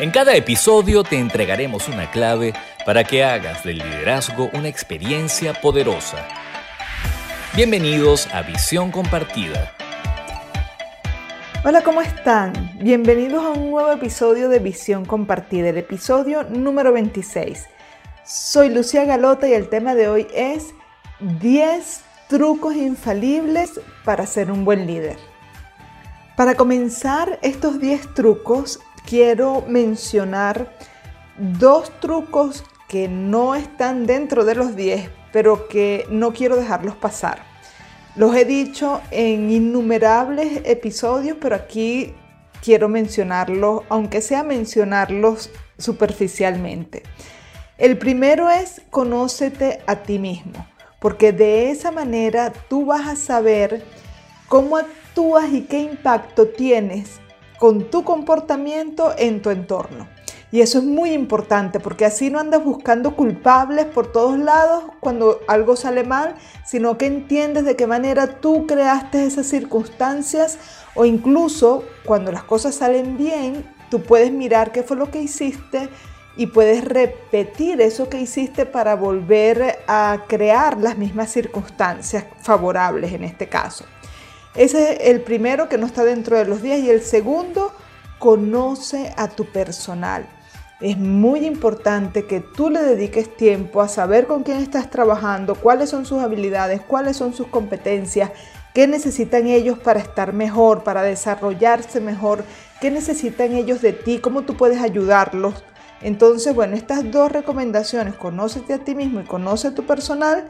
En cada episodio te entregaremos una clave para que hagas del liderazgo una experiencia poderosa. Bienvenidos a Visión Compartida. Hola, ¿cómo están? Bienvenidos a un nuevo episodio de Visión Compartida, el episodio número 26. Soy Lucía Galota y el tema de hoy es 10 trucos infalibles para ser un buen líder. Para comenzar estos 10 trucos, quiero mencionar dos trucos que no están dentro de los 10, pero que no quiero dejarlos pasar. Los he dicho en innumerables episodios, pero aquí quiero mencionarlos, aunque sea mencionarlos superficialmente. El primero es conócete a ti mismo, porque de esa manera tú vas a saber cómo actúas y qué impacto tienes con tu comportamiento en tu entorno. Y eso es muy importante porque así no andas buscando culpables por todos lados cuando algo sale mal, sino que entiendes de qué manera tú creaste esas circunstancias o incluso cuando las cosas salen bien, tú puedes mirar qué fue lo que hiciste y puedes repetir eso que hiciste para volver a crear las mismas circunstancias favorables en este caso. Ese es el primero que no está dentro de los días y el segundo, conoce a tu personal. Es muy importante que tú le dediques tiempo a saber con quién estás trabajando, cuáles son sus habilidades, cuáles son sus competencias, qué necesitan ellos para estar mejor, para desarrollarse mejor, qué necesitan ellos de ti, cómo tú puedes ayudarlos. Entonces, bueno, estas dos recomendaciones, conócete a ti mismo y conoce a tu personal,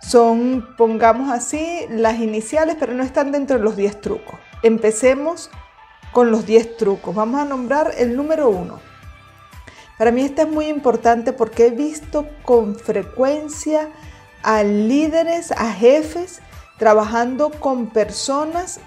son, pongamos así, las iniciales, pero no están dentro de los 10 trucos. Empecemos con los 10 trucos. Vamos a nombrar el número 1. Para mí este es muy importante porque he visto con frecuencia a líderes, a jefes, trabajando con personas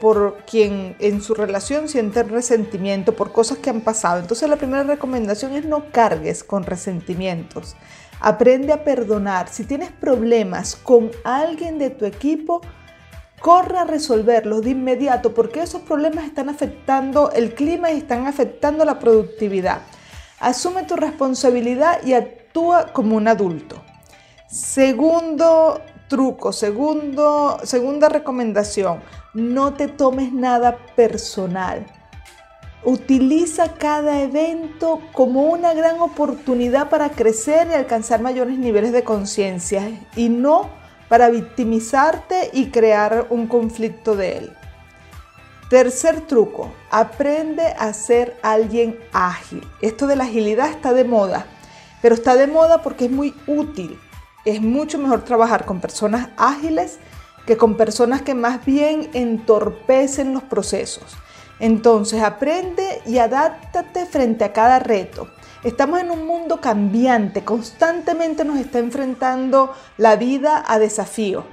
por quien en su relación sienten resentimiento por cosas que han pasado. Entonces la primera recomendación es no cargues con resentimientos. Aprende a perdonar. Si tienes problemas con alguien de tu equipo, corre a resolverlos de inmediato porque esos problemas están afectando el clima y están afectando la productividad. Asume tu responsabilidad y actúa como un adulto. Segundo truco, segunda recomendación, no te tomes nada personal. Utiliza cada evento como una gran oportunidad para crecer y alcanzar mayores niveles de conciencia y no para victimizarte y crear un conflicto de él. Tercer truco, aprende a ser alguien ágil. Esto de la agilidad está de moda, pero está de moda porque es muy útil. Es mucho mejor trabajar con personas ágiles que con personas que más bien entorpecen los procesos. Entonces aprende y adáptate frente a cada reto. Estamos en un mundo cambiante, constantemente nos está enfrentando la vida a desafíos.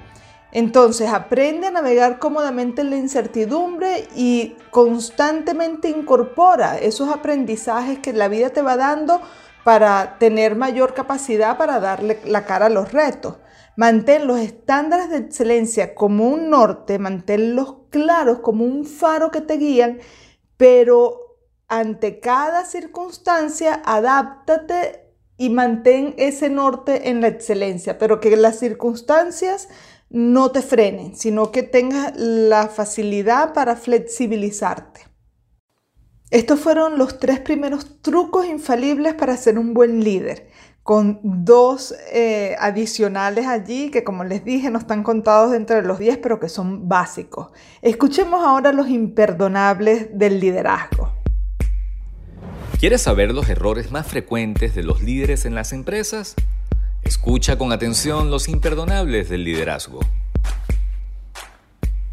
Entonces aprende a navegar cómodamente en la incertidumbre y constantemente incorpora esos aprendizajes que la vida te va dando para tener mayor capacidad para darle la cara a los retos. Mantén los estándares de excelencia como un norte, manténlos claros como un faro que te guían, pero ante cada circunstancia, adáptate y mantén ese norte en la excelencia, pero que las circunstancias no te frenen, sino que tengas la facilidad para flexibilizarte. Estos fueron los tres primeros trucos infalibles para ser un buen líder con dos eh, adicionales allí que como les dije no están contados dentro de los 10 pero que son básicos. Escuchemos ahora los imperdonables del liderazgo. ¿Quieres saber los errores más frecuentes de los líderes en las empresas? Escucha con atención los imperdonables del liderazgo.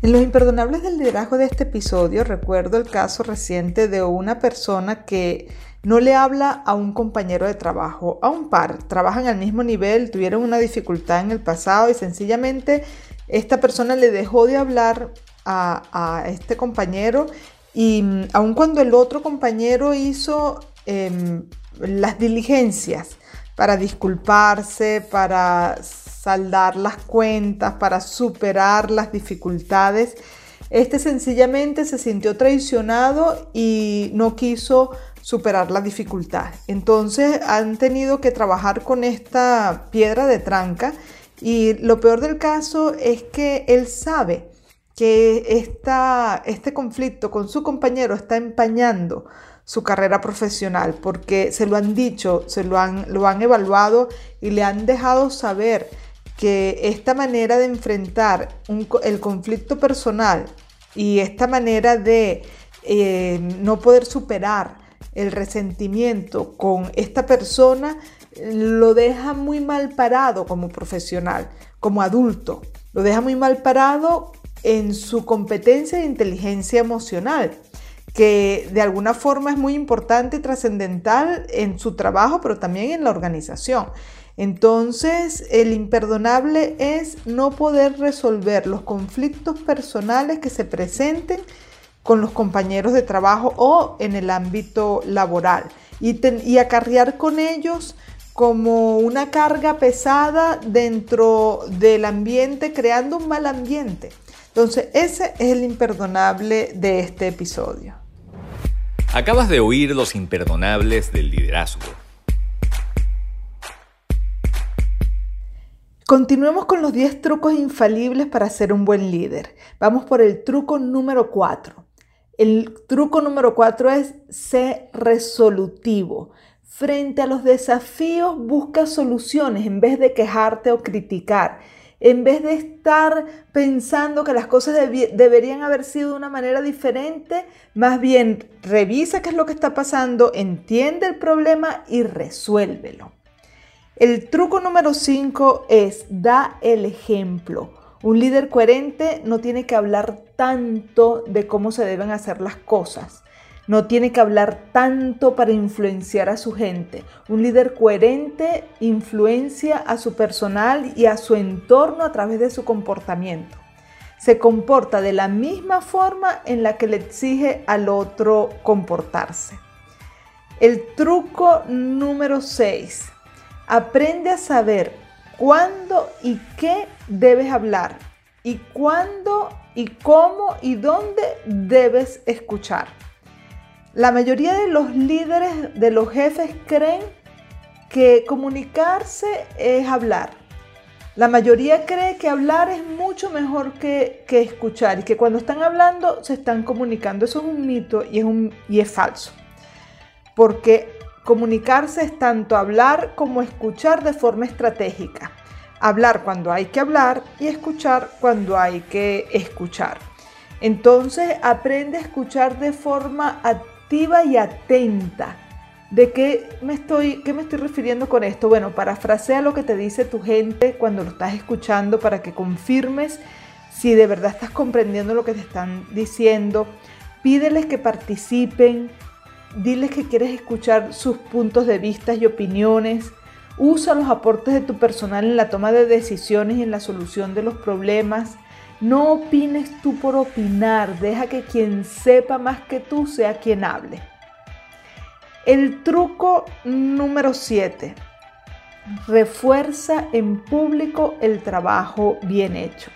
En los imperdonables del liderazgo de este episodio recuerdo el caso reciente de una persona que no le habla a un compañero de trabajo, a un par, trabajan al mismo nivel, tuvieron una dificultad en el pasado y sencillamente esta persona le dejó de hablar a, este compañero y mm, aun cuando el otro compañero hizo em, las diligencias para disculparse, para saldar las cuentas, para superar las dificultades, este sencillamente se sintió traicionado y no quiso superar la dificultad. Entonces han tenido que trabajar con esta piedra de tranca y lo peor del caso es que él sabe que esta, este conflicto con su compañero está empañando su carrera profesional porque se lo han dicho, se lo han, lo han evaluado y le han dejado saber que esta manera de enfrentar el conflicto personal y esta manera de eh, no poder superar el resentimiento con esta persona lo deja muy mal parado como profesional, como adulto. Lo deja muy mal parado en su competencia de inteligencia emocional, que de alguna forma es muy importante y trascendental en su trabajo, pero también en la organización. Entonces, el imperdonable es no poder resolver los conflictos personales que se presenten con los compañeros de trabajo o en el ámbito laboral y, acarrear con ellos como una carga pesada dentro del ambiente, creando un mal ambiente. Entonces, ese es el imperdonable de este episodio. Acabas de oír los imperdonables del liderazgo. Continuemos con los 10 trucos infalibles para ser un buen líder. Vamos por el truco número 4. El truco número cuatro es ser resolutivo. Frente a los desafíos, busca soluciones en vez de quejarte o criticar. En vez de estar pensando que las cosas deberían haber sido de una manera diferente, más bien revisa qué es lo que está pasando, entiende el problema y resuélvelo. El truco número 5 es da el ejemplo. Un líder coherente no tiene que hablar tanto de cómo se deben hacer las cosas. No tiene que hablar tanto para influenciar a su gente. Un líder coherente influencia a su personal y a su entorno a través de su comportamiento. Se comporta de la misma forma en la que le exige al otro comportarse. El truco número 6. Aprende a saber cuándo y qué debes hablar y cuándo y cómo y dónde debes escuchar. La mayoría de los líderes, de los jefes, creen que comunicarse es hablar. La mayoría cree que hablar es mucho mejor que, escuchar y que cuando están hablando se están comunicando. Eso es un mito y es, un, y es falso. Porque Comunicarse es tanto hablar como escuchar de forma estratégica. Hablar cuando hay que hablar y escuchar cuando hay que escuchar. Entonces aprende a escuchar de forma activa y atenta. ¿De qué me estoy, qué me estoy refiriendo con esto? Bueno, parafrasea lo que te dice tu gente cuando lo estás escuchando para que confirmes si de verdad estás comprendiendo lo que te están diciendo. Pídeles que participen, Diles que quieres escuchar sus puntos de vista y opiniones. Usa los aportes de tu personal en la toma de decisiones y en la solución de los problemas. No opines tú por opinar. Deja que quien sepa más que tú sea quien hable. El truco número 7. Refuerza en público el trabajo bien hecho.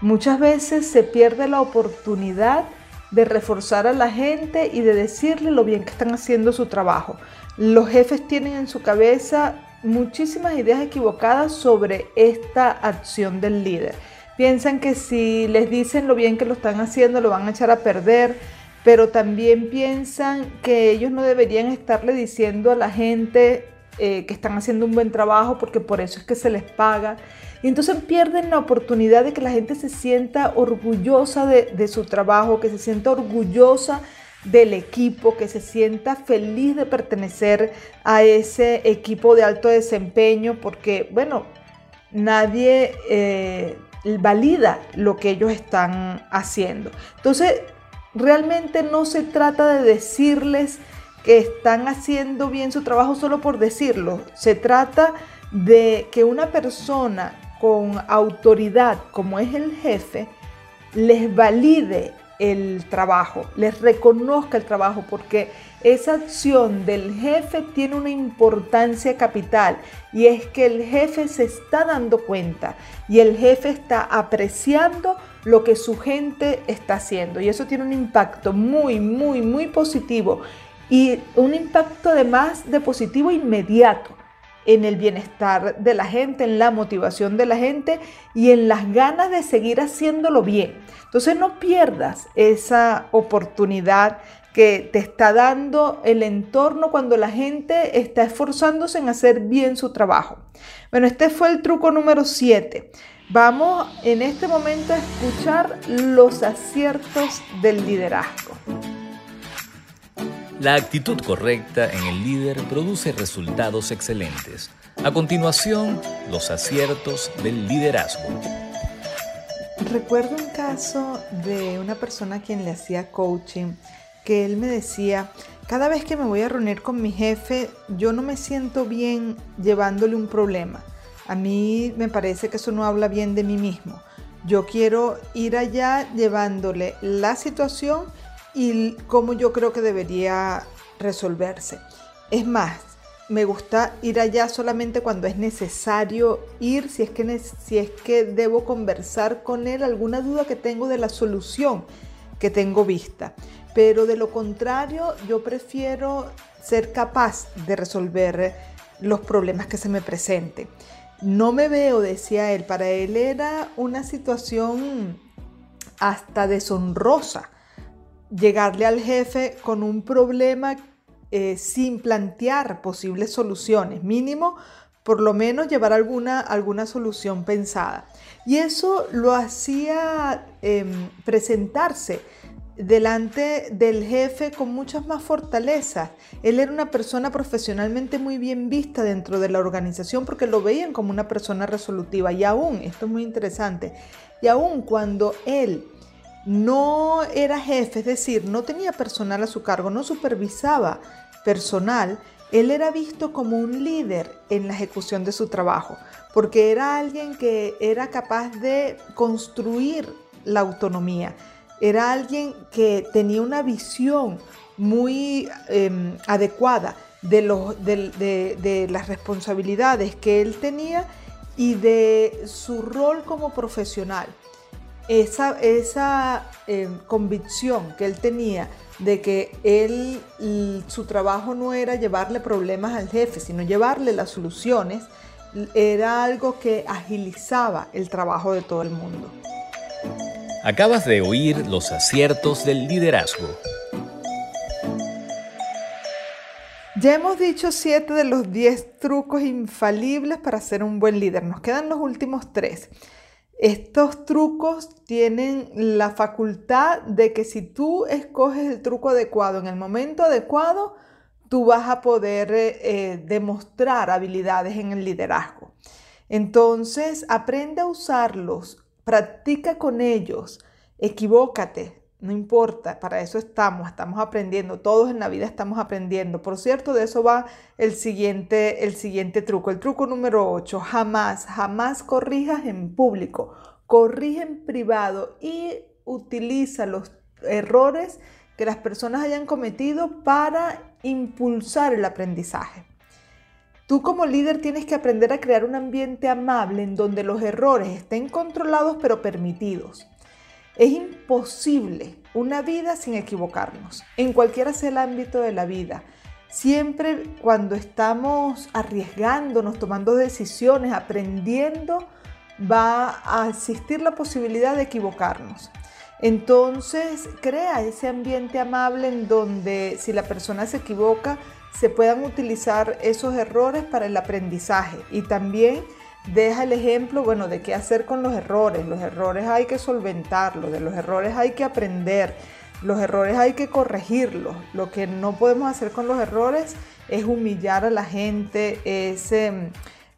Muchas veces se pierde la oportunidad de reforzar a la gente y de decirle lo bien que están haciendo su trabajo. Los jefes tienen en su cabeza muchísimas ideas equivocadas sobre esta acción del líder. Piensan que si les dicen lo bien que lo están haciendo, lo van a echar a perder, pero también piensan que ellos no deberían estarle diciendo a la gente eh, que están haciendo un buen trabajo porque por eso es que se les paga. Y entonces pierden la oportunidad de que la gente se sienta orgullosa de, su trabajo, que se sienta orgullosa del equipo, que se sienta feliz de pertenecer a ese equipo de alto desempeño, porque, bueno, nadie eh, valida lo que ellos están haciendo. Entonces, realmente no se trata de decirles que están haciendo bien su trabajo solo por decirlo. Se trata de que una persona con autoridad como es el jefe les valide el trabajo, les reconozca el trabajo, porque esa acción del jefe tiene una importancia capital y es que el jefe se está dando cuenta y el jefe está apreciando lo que su gente está haciendo y eso tiene un impacto muy, muy, muy positivo y un impacto además de positivo inmediato en el bienestar de la gente, en la motivación de la gente y en las ganas de seguir haciéndolo bien. Entonces no pierdas esa oportunidad que te está dando el entorno cuando la gente está esforzándose en hacer bien su trabajo. Bueno, este fue el truco número 7. Vamos en este momento a escuchar los aciertos del liderazgo. La actitud correcta en el líder produce resultados excelentes. A continuación, los aciertos del liderazgo. Recuerdo un caso de una persona a quien le hacía coaching, que él me decía, cada vez que me voy a reunir con mi jefe, yo no me siento bien llevándole un problema. A mí me parece que eso no habla bien de mí mismo. Yo quiero ir allá llevándole la situación y cómo yo creo que debería resolverse. Es más, me gusta ir allá solamente cuando es necesario ir, si es que, si es que debo conversar con él alguna duda que tengo de la solución que tengo vista. Pero de lo contrario, yo prefiero ser capaz de resolver los problemas que se me presenten. No me veo, decía él, para él era una situación hasta deshonrosa llegarle al jefe con un problema eh, sin plantear posibles soluciones, mínimo por lo menos llevar alguna, alguna solución pensada. Y eso lo hacía em, presentarse delante del jefe con muchas más fortalezas. Él era una persona profesionalmente muy bien vista dentro de la organización porque lo veían como una persona resolutiva. Y aún, esto es muy interesante, y aún cuando él no era jefe, es decir, no tenía personal a su cargo, no supervisaba personal, él era visto como un líder en la ejecución de su trabajo, porque era alguien que era capaz de construir la autonomía, era alguien que tenía una visión muy em, adecuada de, de las responsabilidades que él tenía y de su rol como profesional esa, esa em, convicción que él tenía de que él, su trabajo no era llevarle problemas al jefe, sino llevarle las soluciones, era algo que agilizaba el trabajo de todo el mundo. Acabas de oír los aciertos del liderazgo. Ya hemos dicho siete de los diez trucos infalibles para ser un buen líder. Nos quedan los últimos tres. Estos trucos tienen la facultad de que si tú escoges el truco adecuado en el momento adecuado, tú vas a poder eh, eh, demostrar habilidades en el liderazgo. Entonces, aprende a usarlos, practica con ellos, equivócate, no importa, para eso estamos, estamos aprendiendo, todos en la vida estamos aprendiendo. Por cierto, de eso va el siguiente, el siguiente truco, el truco número 8, jamás, jamás corrijas en público, corrige en privado y utiliza los errores que las personas hayan cometido para impulsar el aprendizaje. Tú como líder tienes que aprender a crear un ambiente amable en donde los errores estén controlados pero permitidos. Es imposible una vida sin equivocarnos, en cualquiera sea el ámbito de la vida. Siempre cuando estamos arriesgándonos, tomando decisiones, aprendiendo, va a existir la posibilidad de equivocarnos. Entonces, crea ese ambiente amable en donde si la persona se equivoca, se puedan utilizar esos errores para el aprendizaje y también deja el ejemplo, bueno, de qué hacer con los errores. Los errores hay que solventarlos, de los errores hay que aprender, los errores hay que corregirlos. Lo que no podemos hacer con los errores es humillar a la gente, es em,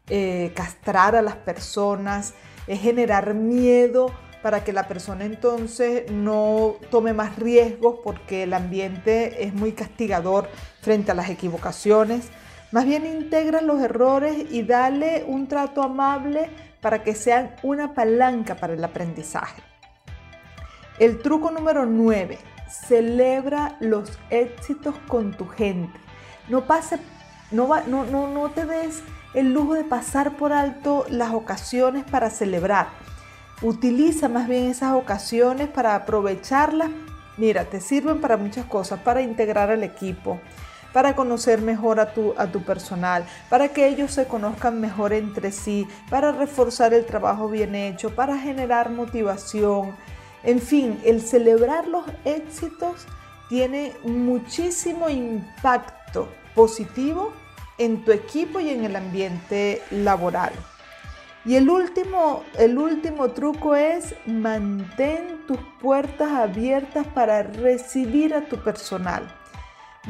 eh, castrar a las personas, es generar miedo para que la persona entonces no tome más riesgos porque el ambiente es muy castigador frente a las equivocaciones. Más bien integra los errores y dale un trato amable para que sean una palanca para el aprendizaje. El truco número 9. Celebra los éxitos con tu gente. No, pase, no, no, no, no te des el lujo de pasar por alto las ocasiones para celebrar. Utiliza más bien esas ocasiones para aprovecharlas mira, te sirven para muchas cosas, para integrar al equipo, para conocer mejor a tu, a tu personal, para que ellos se conozcan mejor entre sí, para reforzar el trabajo bien hecho, para generar motivación. En fin, el celebrar los éxitos tiene muchísimo impacto positivo en tu equipo y en el ambiente laboral. Y el último, el último truco es mantén tus puertas abiertas para recibir a tu personal.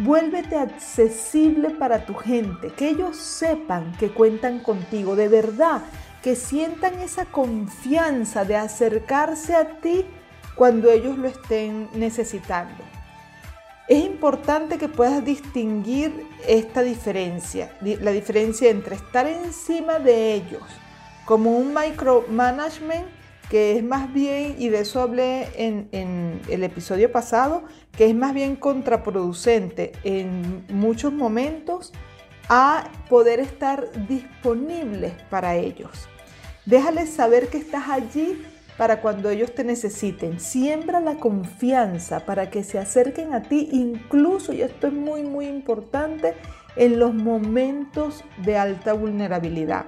Vuélvete accesible para tu gente, que ellos sepan que cuentan contigo, de verdad, que sientan esa confianza de acercarse a ti cuando ellos lo estén necesitando. Es importante que puedas distinguir esta diferencia, la diferencia entre estar encima de ellos como un micromanagement que es más bien, y de eso hablé en, el episodio pasado, que es más bien contraproducente en muchos momentos a poder estar disponibles para ellos. Déjales saber que estás allí para cuando ellos te necesiten. Siembra la confianza para que se acerquen a ti, incluso, y esto es muy, muy importante, en los momentos de alta vulnerabilidad.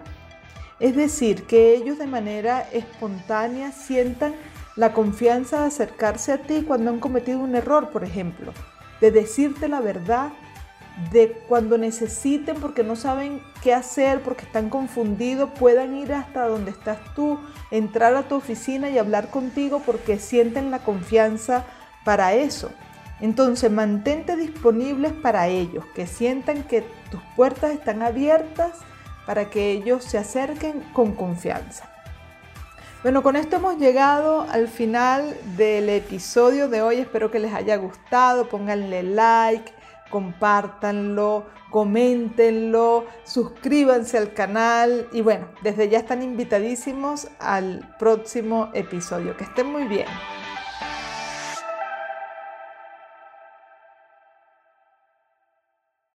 Es decir, que ellos de manera espontánea sientan la confianza de acercarse a ti cuando han cometido un error, por ejemplo, de decirte la verdad, de cuando necesiten porque no saben qué hacer, porque están confundidos, puedan ir hasta donde estás tú, entrar a tu oficina y hablar contigo porque sienten la confianza para eso. Entonces, mantente disponibles para ellos, que sientan que tus puertas están abiertas para que ellos se acerquen con confianza. Bueno, con esto hemos llegado al final del episodio de hoy. Espero que les haya gustado. Pónganle like, compártanlo, coméntenlo, suscríbanse al canal y bueno, desde ya están invitadísimos al próximo episodio. Que estén muy bien.